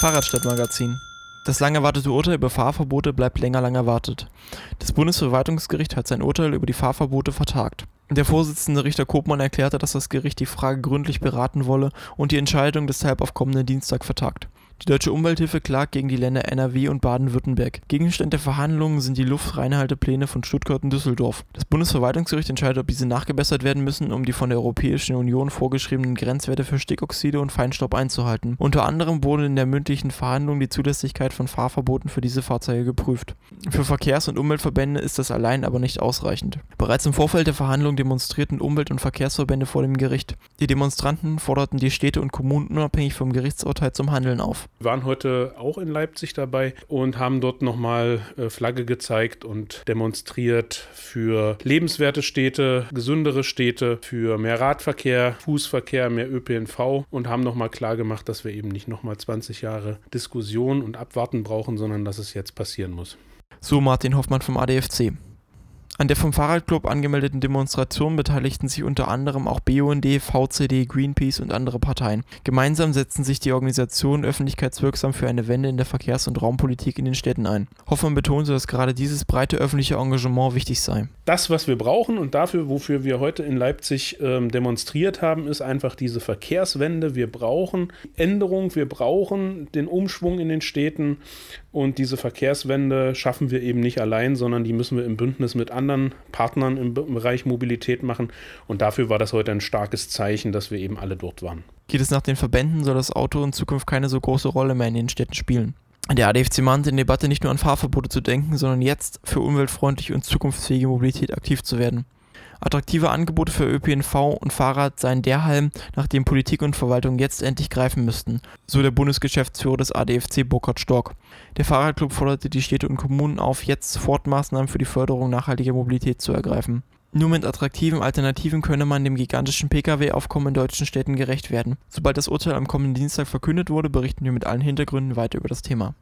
Fahrradstadtmagazin. Das lang erwartete Urteil über Fahrverbote bleibt länger lang erwartet. Das Bundesverwaltungsgericht hat sein Urteil über die Fahrverbote vertagt. Der Vorsitzende Richter Kopmann erklärte, dass das Gericht die Frage gründlich beraten wolle und die Entscheidung deshalb auf kommenden Dienstag vertagt. Die Deutsche Umwelthilfe klagt gegen die Länder NRW und Baden-Württemberg. Gegenstand der Verhandlungen sind die Luftreinhaltepläne von Stuttgart und Düsseldorf. Das Bundesverwaltungsgericht entscheidet, ob diese nachgebessert werden müssen, um die von der Europäischen Union vorgeschriebenen Grenzwerte für Stickoxide und Feinstaub einzuhalten. Unter anderem wurde in der mündlichen Verhandlung die Zulässigkeit von Fahrverboten für diese Fahrzeuge geprüft. Für Verkehrs- und Umweltverbände ist das allein aber nicht ausreichend. Bereits im Vorfeld der Verhandlungen demonstrierten Umwelt- und Verkehrsverbände vor dem Gericht. Die Demonstranten forderten die Städte und Kommunen unabhängig vom Gerichtsurteil zum Handeln auf. Wir waren heute auch in Leipzig dabei und haben dort nochmal äh, Flagge gezeigt und demonstriert für lebenswerte Städte, gesündere Städte, für mehr Radverkehr, Fußverkehr, mehr ÖPNV und haben nochmal klar gemacht, dass wir eben nicht nochmal 20 Jahre Diskussion und Abwarten brauchen, sondern dass es jetzt passieren muss. So Martin Hoffmann vom ADFC. An der vom Fahrradclub angemeldeten Demonstration beteiligten sich unter anderem auch BUND, VCD, Greenpeace und andere Parteien. Gemeinsam setzten sich die Organisationen öffentlichkeitswirksam für eine Wende in der Verkehrs- und Raumpolitik in den Städten ein. Hoffmann betonte, dass gerade dieses breite öffentliche Engagement wichtig sei. Das, was wir brauchen und dafür, wofür wir heute in Leipzig ähm, demonstriert haben, ist einfach diese Verkehrswende. Wir brauchen Änderung, wir brauchen den Umschwung in den Städten und diese Verkehrswende schaffen wir eben nicht allein, sondern die müssen wir im Bündnis mit anderen anderen Partnern im Bereich Mobilität machen. Und dafür war das heute ein starkes Zeichen, dass wir eben alle dort waren. Geht es nach den Verbänden, soll das Auto in Zukunft keine so große Rolle mehr in den Städten spielen. Der ADFC mahnt in der Debatte nicht nur an Fahrverbote zu denken, sondern jetzt für umweltfreundliche und zukunftsfähige Mobilität aktiv zu werden. Attraktive Angebote für ÖPNV und Fahrrad seien der Halm, nach dem Politik und Verwaltung jetzt endlich greifen müssten, so der Bundesgeschäftsführer des ADFC Burkhard Stork. Der Fahrradclub forderte die Städte und Kommunen auf, jetzt sofort Maßnahmen für die Förderung nachhaltiger Mobilität zu ergreifen. Nur mit attraktiven Alternativen könne man dem gigantischen Pkw-Aufkommen in deutschen Städten gerecht werden. Sobald das Urteil am kommenden Dienstag verkündet wurde, berichten wir mit allen Hintergründen weiter über das Thema.